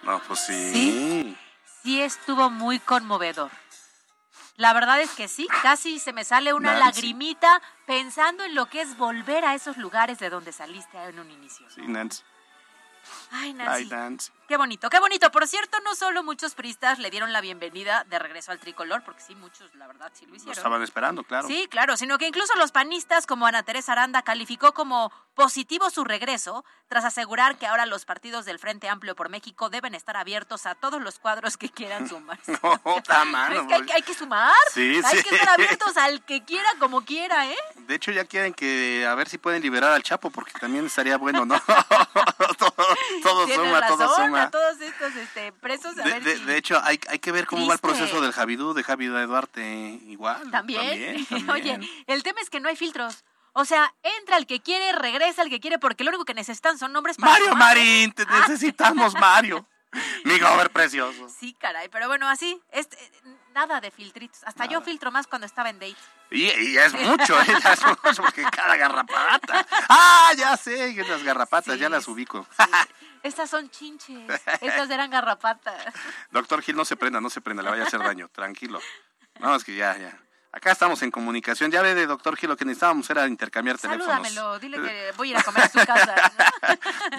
No, pues sí. sí. Sí estuvo muy conmovedor. La verdad es que sí, casi se me sale una lagrimita pensando en lo que es volver a esos lugares de donde saliste en un inicio. Sí, Nancy. Ay, Nancy. Qué bonito, qué bonito. Por cierto, no solo muchos pristas le dieron la bienvenida de regreso al tricolor, porque sí, muchos, la verdad, sí lo hicieron. Lo estaban esperando, claro. Sí, claro, sino que incluso los panistas, como Ana Teresa Aranda, calificó como positivo su regreso, tras asegurar que ahora los partidos del Frente Amplio por México deben estar abiertos a todos los cuadros que quieran (laughs) sumarse. no, está mal. Es que hay, que sumar. Sí, hay que estar abiertos (laughs) al que quiera, como quiera, ¿eh? De hecho, ya quieren que, a ver si pueden liberar al Chapo, porque también estaría bueno, ¿no? (laughs) (laughs) todo, suma, todo suma. A todos estos este, presos. de, hecho, hay, hay que ver cómo va el proceso del Javidú, de Javi Duarte. Igual. (laughs) ¿También? Oye, el tema es que no hay filtros. O sea, entra el que quiere, regresa el que quiere, porque lo único que necesitan son nombres para. Mario Marín, te necesitamos, Mario. (laughs) Mi gober precioso. Sí, caray, pero bueno, así, este, nada de filtritos. Hasta yo filtro más cuando estaba en date. Y, es mucho, ¿eh? (laughs) es mucho, porque cada garrapata. Ah, ya sé, las garrapatas, ya las ubico. (laughs) Estas son chinches, estas eran garrapatas. (laughs) Doctor Gil, no se prenda, no se prenda, le vaya a hacer daño, tranquilo. No, es que ya, ya. Acá estamos en comunicación. Ya ve de doctor Gil, lo que necesitábamos era intercambiar teléfonos. Salúdamelo, dile que voy a ir a comer a su casa.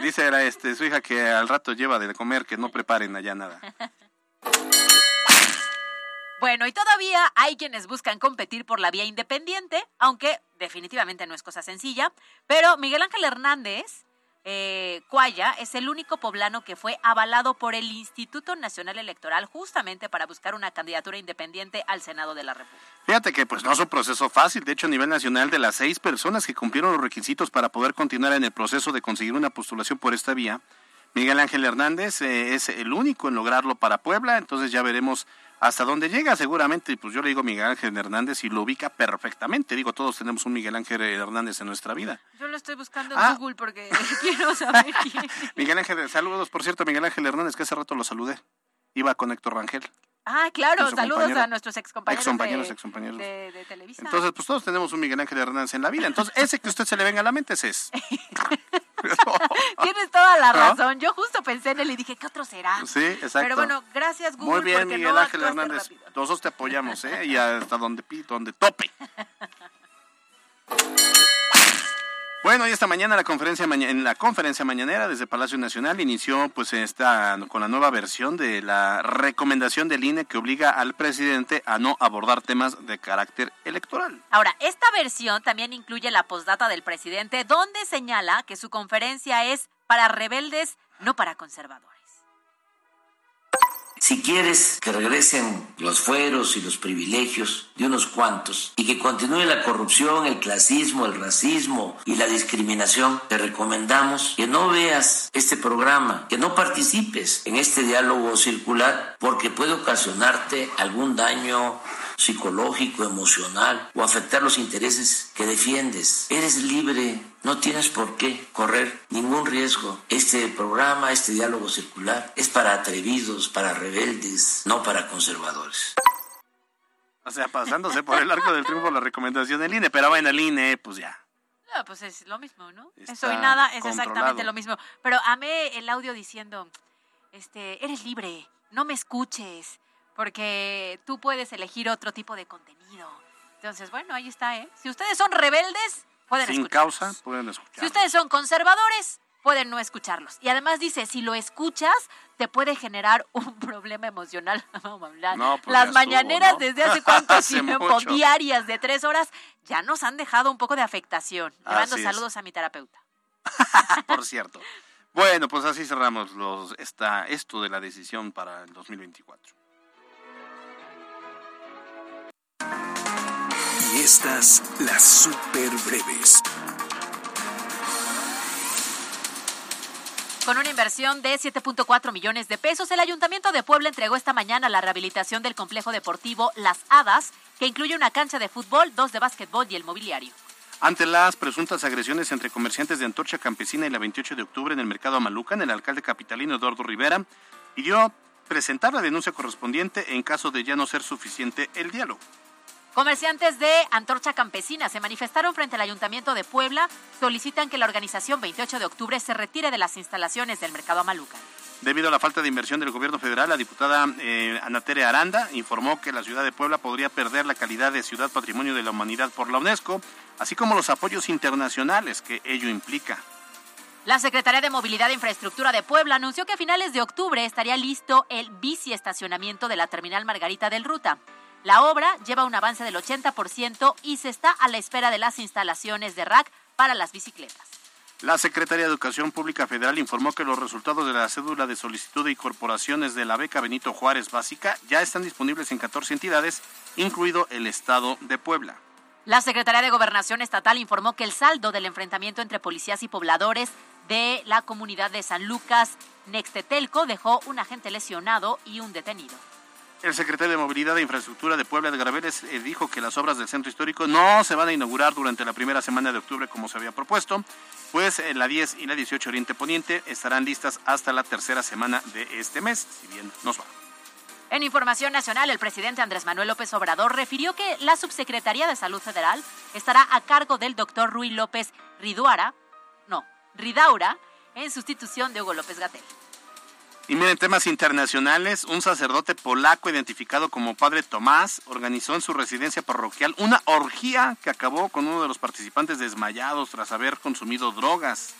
Dice era este, su hija que al rato lleva de comer, que no preparen allá nada. Bueno, y todavía hay quienes buscan competir por la vía independiente, aunque definitivamente no es cosa sencilla. Pero Miguel Ángel Hernández eh, Cuaya es el único poblano que fue avalado por el Instituto Nacional Electoral justamente para buscar una candidatura independiente al Senado de la República. Fíjate que pues no es un proceso fácil, de hecho a nivel nacional de las seis personas que cumplieron los requisitos para poder continuar en el proceso de conseguir una postulación por esta vía, Miguel Ángel Hernández eh, es el único en lograrlo para Puebla, entonces ya veremos hasta dónde llega seguramente, pues yo le digo Miguel Ángel Hernández y lo ubica perfectamente. Digo, todos tenemos un Miguel Ángel Hernández en nuestra vida. Yo lo estoy buscando en ah. Google porque (laughs) quiero saber (laughs) quién. Miguel Ángel, saludos, por cierto, Miguel Ángel Hernández, que hace rato lo saludé. Iba con Héctor Rangel. Ah, claro, saludos a nuestros excompañeros, compañeros, de, de, televisión. Entonces, pues todos tenemos un Miguel Ángel Hernández en la vida. Entonces, ese que a usted se le venga a la mente es. (laughs) (laughs) Tienes toda la razón. Yo justo pensé en él y dije, ¿qué otro será? Sí, exacto. Pero bueno, gracias Google. Muy bien, Miguel Ángel Hernández. Nosotros te apoyamos, ¿eh? Y (laughs) hasta donde, donde tope. (laughs) Bueno, y esta mañana la conferencia en la conferencia mañanera desde Palacio Nacional inició pues esta con la nueva versión de la recomendación del INE que obliga al presidente a no abordar temas de carácter electoral. Ahora, esta versión también incluye la postdata del presidente donde señala que su conferencia es para rebeldes, no para conservadores. Si quieres que regresen los fueros y los privilegios de unos cuantos y que continúe la corrupción, el clasismo, el racismo y la discriminación, te recomendamos que no veas este programa, que no participes en este diálogo circular porque puede ocasionarte algún daño psicológico, emocional o afectar los intereses que defiendes. Eres libre, no tienes por qué correr ningún riesgo. Este programa, este diálogo circular, es para atrevidos, para rebeldes, no para conservadores. O sea, pasándose por el arco del triunfo la recomendación del INE, pero bueno, el INE, pues ya. No, pues es lo mismo, ¿no? Está Eso y nada es controlado. exactamente lo mismo. Pero amé el audio diciendo, este, eres libre, no me escuches, porque tú puedes elegir otro tipo de contenido. Entonces, bueno, ahí está, ¿eh? Si ustedes son rebeldes, pueden Sin causa pueden escuchar. Si ustedes son conservadores, pueden no escucharlos. Y además dice, si lo escuchas, te puede generar (laughs) un problema emocional. (laughs) No, pues Las mañaneras estuvo, ¿no? desde hace cuánto (laughs) Hace tiempo, mucho. diarias de tres horas, ya nos han dejado un poco de afectación. Le mando es. saludos a mi terapeuta. por cierto. Bueno, pues así cerramos los, esta, esto de la decisión para el 2024. Y estas las super breves. Con una inversión de 7.4 millones de pesos, el Ayuntamiento de Puebla entregó esta mañana la rehabilitación del complejo deportivo Las Hadas, que incluye una cancha de fútbol, dos de básquetbol y el mobiliario. Ante las presuntas agresiones entre comerciantes de Antorcha Campesina y la 28 de octubre en el mercado Amalucan, el alcalde capitalino Eduardo Rivera pidió presentar la denuncia correspondiente en caso de ya no ser suficiente el diálogo. Comerciantes de Antorcha Campesina se manifestaron frente al Ayuntamiento de Puebla, solicitan que la organización 28 de octubre se retire de las instalaciones del mercado Amalucan. Debido a la falta de inversión del gobierno federal, la diputada eh, Anatere Aranda informó que la ciudad de Puebla podría perder la calidad de ciudad patrimonio de la humanidad por la UNESCO, así como los apoyos internacionales que ello implica. La Secretaría de Movilidad e Infraestructura de Puebla anunció que a finales de octubre estaría listo el biciestacionamiento de la terminal Margarita del Ruta. La obra lleva un avance del 80% y se está a la espera de las instalaciones de rack para las bicicletas. La Secretaría de Educación Pública Federal informó que los resultados de la cédula de solicitud de incorporaciones de la beca Benito Juárez Básica ya están disponibles en 14 entidades, incluido el Estado de Puebla. La Secretaría de Gobernación Estatal informó que el saldo del enfrentamiento entre policías y pobladores de la comunidad de San Lucas, Nextetelco, dejó un agente lesionado y un detenido. El secretario de Movilidad e Infraestructura de Puebla de Graveles eh, dijo que las obras del centro histórico no se van a inaugurar durante la primera semana de octubre como se había propuesto, pues eh, la 10 y la 18 Oriente Poniente estarán listas hasta la tercera semana de este mes, si bien nos va. En información nacional, el presidente Andrés Manuel López Obrador refirió que la Subsecretaría de Salud Federal estará a cargo del doctor Rui López Riduara, no, Ridaura, en sustitución de Hugo López Gatel. Y miren, temas internacionales, un sacerdote polaco identificado como Padre Tomás organizó en su residencia parroquial una orgía que acabó con uno de los participantes desmayados tras haber consumido drogas.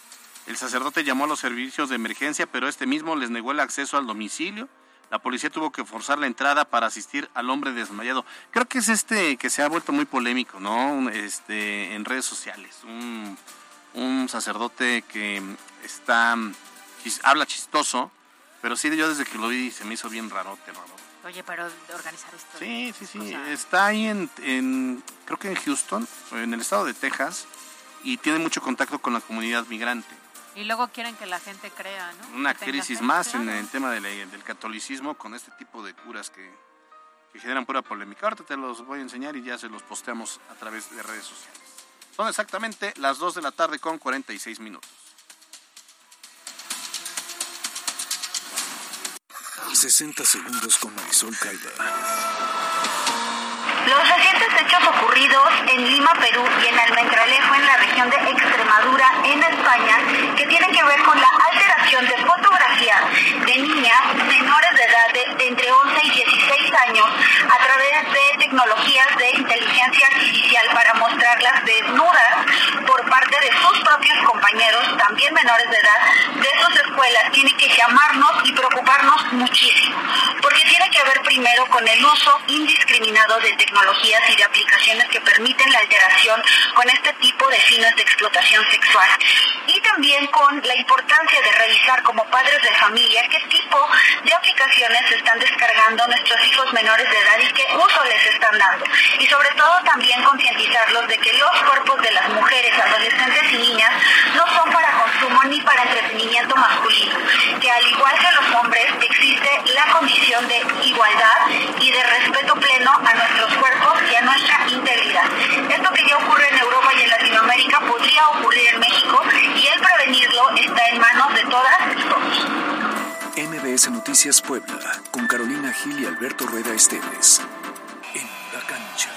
El sacerdote llamó a los servicios de emergencia, pero este mismo les negó el acceso al domicilio. La policía tuvo que forzar la entrada para asistir al hombre desmayado. Creo que es este que se ha vuelto muy polémico, ¿no? Este, en redes sociales. Un, un sacerdote que está chis- habla chistoso, pero sí yo desde que lo vi se me hizo bien rarote, rarote. Oye, pero organizar esto. Sí, sí, sí. Está ahí en, en, creo que en Houston, en el estado de Texas, y tiene mucho contacto con la comunidad migrante. Y luego quieren que la gente crea, ¿no? Una crisis más en el tema de la- del catolicismo con este tipo de curas que, que generan pura polémica. Ahorita te los voy a enseñar y ya se los posteamos a través de redes sociales. Son exactamente las 2 de la tarde con 46 minutos. 60 segundos con Marisol Caida. Los recientes hechos ocurridos en Lima, Perú y en Almendralejo, en la región de Extremadura, en España, que tienen que ver con la alteración de fotografías de niñas menores de edad de entre 11 y 16 años a través de tecnologías de inteligencia artificial para mostrarlas desnudas por parte de sus propios compañeros, también menores de edad, de sus escuelas, tiene que llamarnos y preocuparnos muchísimo, porque tiene que ver primero con el uso indiscriminado de tecnologías y de aplicaciones que permiten la alteración con este tipo de fines de explotación sexual. Y también con la importancia de revisar como padres de familia qué tipo de aplicaciones están descargando nuestros hijos menores de edad y qué uso les están dando. Y sobre todo también concientizarlos de que los cuerpos de las mujeres, adolescentes y niñas no son para consumo ni para entretenimiento masculino, que al igual que los hombres existe la condición de igualdad y de respeto pleno a nuestros cuerpos Puebla, con Carolina Gil y Alberto Rueda Esteves. En la cancha.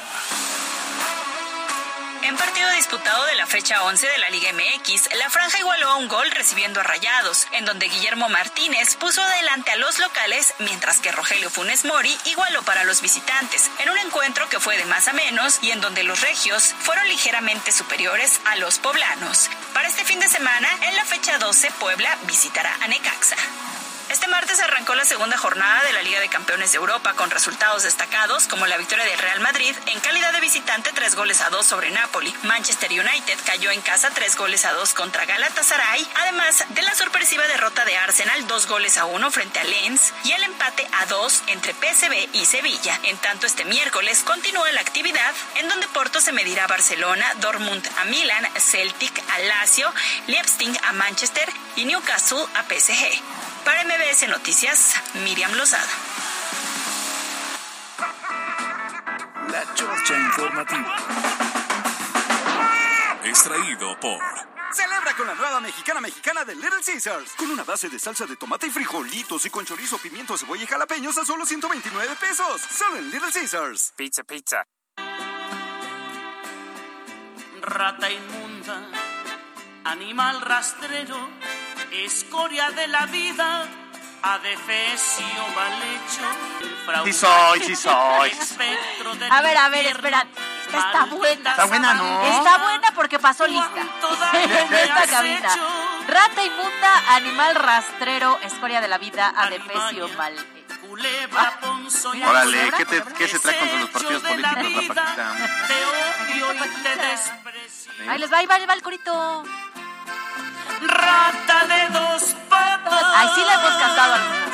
En partido disputado de la fecha 11 de la Liga MX, la franja igualó a un gol recibiendo Rayados, en donde Guillermo Martínez puso adelante a los locales, mientras que Rogelio Funes Mori igualó para los visitantes, en un encuentro que fue de más a menos y en donde los regios fueron ligeramente superiores a los poblanos. Para este fin de semana, en la fecha 12, Puebla visitará a Necaxa. Este martes arrancó la segunda jornada de la Liga de Campeones de Europa con resultados destacados como la victoria del Real Madrid en calidad de visitante tres goles a dos sobre Napoli. Manchester United cayó en casa tres goles a dos contra Galatasaray, además de la sorpresiva derrota de Arsenal dos goles a uno frente a Lens y el empate a dos entre PSV y Sevilla. En tanto este miércoles continúa la actividad en donde Porto se medirá a Barcelona, Dortmund a Milan, Celtic a Lazio, Leipzig a Manchester y Newcastle a PSG. Para MBS Noticias, Miriam Lozada. La Chorcha Informativa. Extraído por Celebra con la nueva mexicana mexicana de Little Caesars. Con una base de salsa de tomate y frijolitos y con chorizo, pimiento, cebolla y jalapeños a solo 129 pesos. Solo en Little Caesars. Pizza, pizza. Rata inmunda, animal rastrero, escoria de la vida, adefesio mal hecho. Sí soy, sí soy. A ver, a ver, espera. Esta está buena. Está buena, ¿no? Está buena porque pasó lista. (laughs) en esta cabina. Rata inmunda, animal rastrero, escoria de la vida, adefesio mal Órale, ¿qué, te, ¿qué se trae contra los partidos políticos, la? Ahí les va, ahí va, ahí va el corito. Rata de dos patas. Ahí sí la hemos cantado algunas.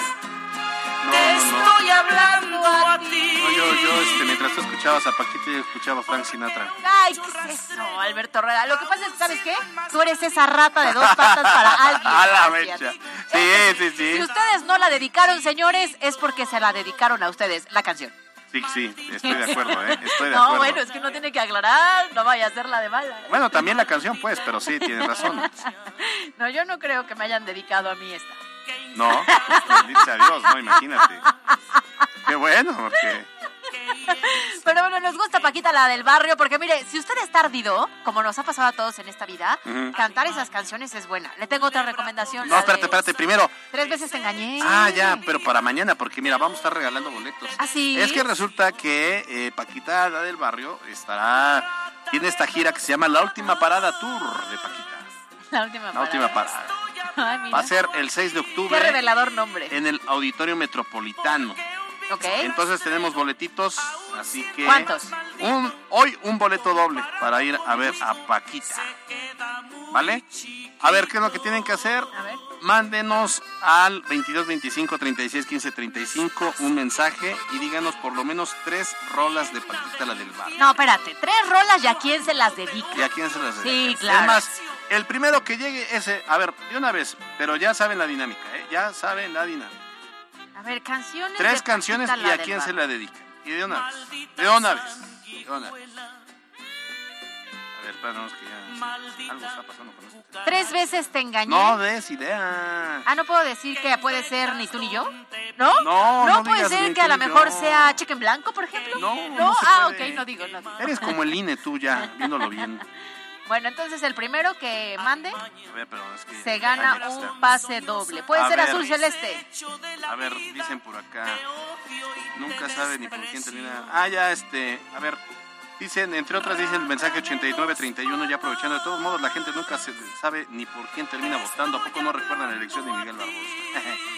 No, Te no, no. estoy hablando a ti. No, yo, yo, este, mientras tú escuchabas a Paquita, yo escuchaba a Frank Sinatra. Ay, ¿qué es eso, Alberto Rueda? Lo que pasa es que, ¿sabes qué? Tú eres esa rata de dos patas para (laughs) alguien. A la mecha. Sí, sí, sí. Si ustedes no la dedicaron, señores, es porque se la dedicaron a ustedes, la canción. Sí, sí, estoy de acuerdo, ¿eh? Estoy de no, acuerdo. bueno, es que no tiene que aclarar, no vaya a ser la de mala. Bueno, también la canción, pues, pero sí, tienes razón. (laughs) No, yo no creo que me hayan dedicado a mí esta. No, pues, dice adiós, ¿no? Imagínate. Qué bueno, porque... Pero bueno, nos gusta Paquita la del barrio, porque mire, si usted está ardido, como nos ha pasado a todos en esta vida, cantar esas canciones es buena. Le tengo otra recomendación. No, la espérate, espérate, primero... Tres veces te engañé. Ah, ya, pero para mañana, porque mira, vamos a estar regalando boletos. ¿Ah, sí? Es que resulta que eh, Paquita, la del barrio, estará... Tiene esta gira que se llama La Última Parada Tour de Paquita. La última La parada. Última Parada. Ay, mira. Va a ser el 6 de Qué octubre revelador nombre. en el Auditorio Metropolitano. Entonces tenemos boletitos, así que... ¿Cuántos? Un, hoy un boleto doble para ir a ver a Paquita. ¿Vale? A ver, ¿qué es lo que tienen que hacer? A ver. Mándenos al 22 25 36 15 35 un mensaje y díganos por lo menos tres rolas de Paquita la del bar. No, espérate. Tres rolas y a quién se las dedica. ¿Y a quién se las Sí, dedica? claro. Además, el primero que llegue ese, a ver, de una vez, pero ya saben la dinámica, ¿eh? Ya saben la dinámica. A ver, canciones. Tres de canciones y a quién se la dedica. Y de una vez. De una vez. De una vez. A ver, espéranos que ya. Algo está pasando con esto. Tres veces te engañé. No des idea. Ah, no puedo decir que puede ser ni tú ni yo. ¿No? No, no puede digas ser ni que a lo mejor yo. sea cheque en blanco, por ejemplo. No, ¿No? no se ah, puede. ok, no digo, no digo. Eres como el INE tú ya, viéndolo bien. Bueno, entonces el primero que mande A ver, pero es que. se gana está. un pase doble. Puede A ser ver. azul celeste. A ver, dicen por acá. Nunca sabe ni por quién termina. Ah, ya, este. A ver. Dicen, entre otras, dicen el mensaje 8931, ya aprovechando. De todos modos, la gente nunca se sabe ni por quién termina votando. ¿A poco no recuerdan la elección de Miguel Barbosa?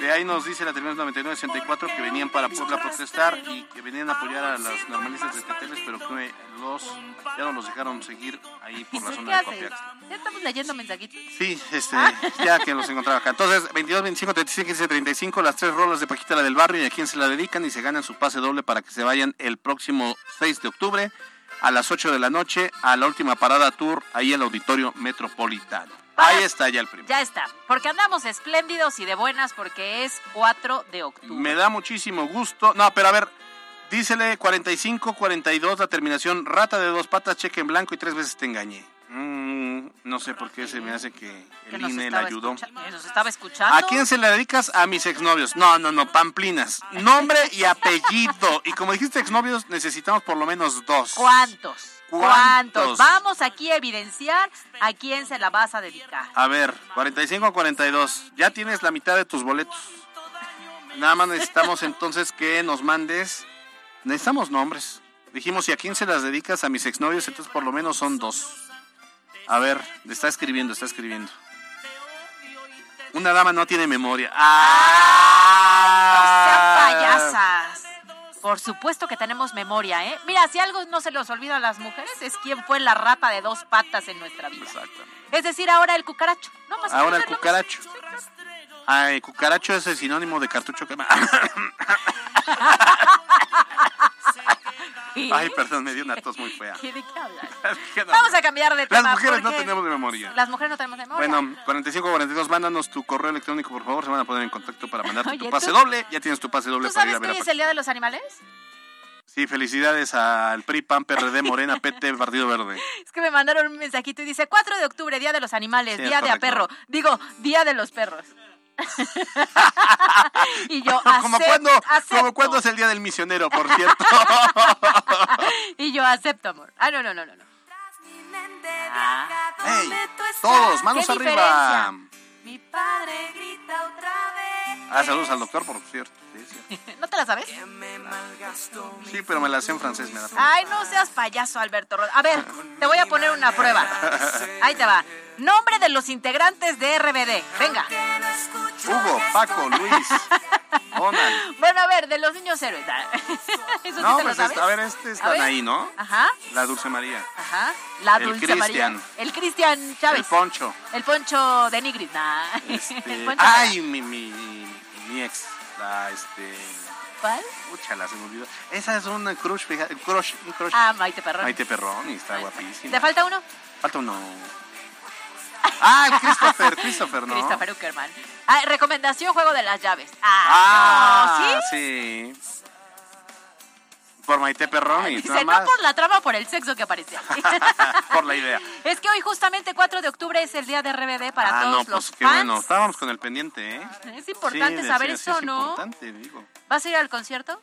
De ahí nos dice la terminación 9964 que venían para Puebla a protestar y que venían a apoyar a los normalistas de Teteles, pero que los ya no los dejaron seguir ahí por la ¿Qué zona de haces? Copiax. Ya estamos leyendo mensajitos. Sí, este, ya que los encontraba acá. Entonces, 22, 25, 35, 15, 35, las tres rolas de Paquita la del barrio y a quién se la dedican y se ganan su pase doble para que se vayan el próximo 6 de octubre a las 8 de la noche a la última parada tour ahí en el Auditorio Metropolitano. Ahí está ya el primero. Ya está. Porque andamos espléndidos y de buenas porque es 4 de octubre. Me da muchísimo gusto. No, pero a ver, dísele 45, 42, la terminación rata de dos patas, cheque en blanco y tres veces te engañé. Mm, No sé por qué se me hace que Que el nos INE le ayudó. que nos estaba escuchando. ¿A quién se le dedicas? A mis exnovios. No, no, no, pamplinas. Nombre y apellido. Y como dijiste exnovios, necesitamos por lo menos dos. ¿Cuántos? ¿Cuántos? Vamos aquí a evidenciar a quién se la vas a dedicar. A ver, 45 a 42. Ya tienes la mitad de tus boletos. Nada más necesitamos (laughs) entonces que nos mandes. Necesitamos nombres. Dijimos, ¿y a quién se las dedicas? A mis exnovios, entonces por lo menos son dos. A ver, está escribiendo, está escribiendo. Una dama no tiene memoria. ¡Ah! Por supuesto que tenemos memoria, ¿eh? Mira, si algo no se les olvida a las mujeres es quién fue la rata de dos patas en nuestra vida. Es decir, ahora el cucaracho. No más Ahora el no más. cucaracho. Ay, cucaracho es el sinónimo de cartucho que... (laughs) (laughs) Ay, perdón, me dio una tos muy fea. ¿Qué- ¿De qué hablas? (laughs) Vamos a cambiar de Las tema. mujeres no tenemos memoria. Las mujeres no tenemos memoria. Bueno, 4542, mándanos tu correo electrónico, por favor. Se van a poner en contacto para mandarte Oye, tu pase ¿tú- doble. Ya tienes tu pase doble ¿Tú para ir a que ver es el Día de los Animales? Sí, felicidades al PRI, PAN, PRD, Morena, (laughs) PT, Partido Verde. Es que me mandaron un mensajito y dice 4 de octubre, Día de los Animales, Sí, Día de a perro. Digo, Día de los perros. (laughs) y yo (laughs) como, cuando, como cuando es el Día del Misionero, por cierto. (laughs) Y yo acepto, amor. Ah, no, no, no, no. no. Ey, todos, manos ¿Qué arriba. diferencia? Mi padre grita otra vez. Ah, saludos al doctor, por cierto. Sí, sí. (laughs) ¿No te la sabes? Sí, pero me la sé en francés, me da Ay, no seas payaso, Alberto. A ver, te voy a poner una prueba. (laughs) Ahí te va. Nombre de los integrantes de RBD. Venga. Hugo, Paco, Luis, Donald. (laughs) Bueno, a ver, de los niños héroes. ¿Eso sí No, te lo pues sabes? este, a ver, este es A ver. Anaí, ¿no? Ajá, La Dulce María. ajá. La El Dulce María. Cristian. El Cristian Chávez. El Poncho. El Poncho de Nigris. Nah. Este, El Poncho. ay, mi, mi, mi ex. La, este... ¿Cuál? Úchala, se me olvidó. Esa es un crush, fija- un crush, un crush. Ah, Maite Perrón. Maite Perrón, y está guapísima. ¿Te falta uno? Falta uno. Ah, Christopher, (laughs) Christopher, ¿no? Christopher Uckerman. Ah, recomendación, juego de las llaves. Ah, Ah, ¿sí? sí. Por Maite Perrón y (laughs) Dice, no más. por la trama, por el sexo que aparece. (laughs) por la idea. es que hoy justamente 4 de octubre es el día de RBD para ah, todos no, los pues qué fans. bueno. Estábamos con el pendiente, ¿eh? Es importante Sí, saber eso, es ¿no? importante, digo. ¿Vas a ir al concierto?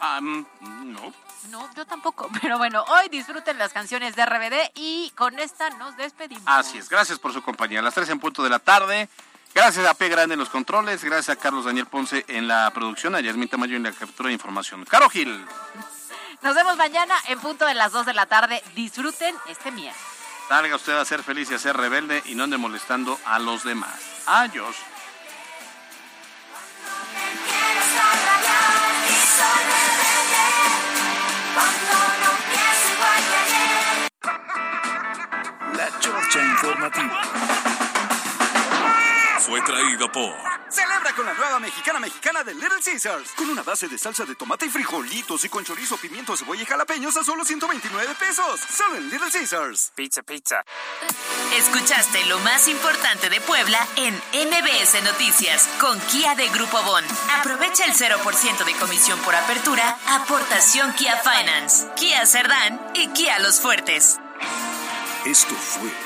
Ah, mm, no. No, yo tampoco. (laughs) Pero bueno, hoy disfruten las canciones de RBD y con esta nos despedimos. Así es, gracias por su compañía. A las 3 en punto de la tarde. Gracias a P. Grande en los controles, gracias a Carlos Daniel Ponce en la producción, a Yasmin Tamayo en la captura de información. Caro Gil, Nos vemos mañana en punto de las 2 de la tarde. Disfruten este miércoles. salga usted a ser feliz y a ser rebelde y no ande molestando a los demás. Adiós. La Chorcha Informativa. Fue traído por Celebra con la nueva mexicana mexicana de Little Caesars. Con una base de salsa de tomate y frijolitos y con chorizo, pimiento, cebolla y jalapeños a solo 129 pesos. Solo en Little Caesars. Pizza, pizza. Escuchaste lo más importante de Puebla en MBS Noticias con Kia de Grupo Bon. Aprovecha el 0% de comisión por apertura, aportación Kia Finance, Kia Cerdán y Kia Los Fuertes. Esto fue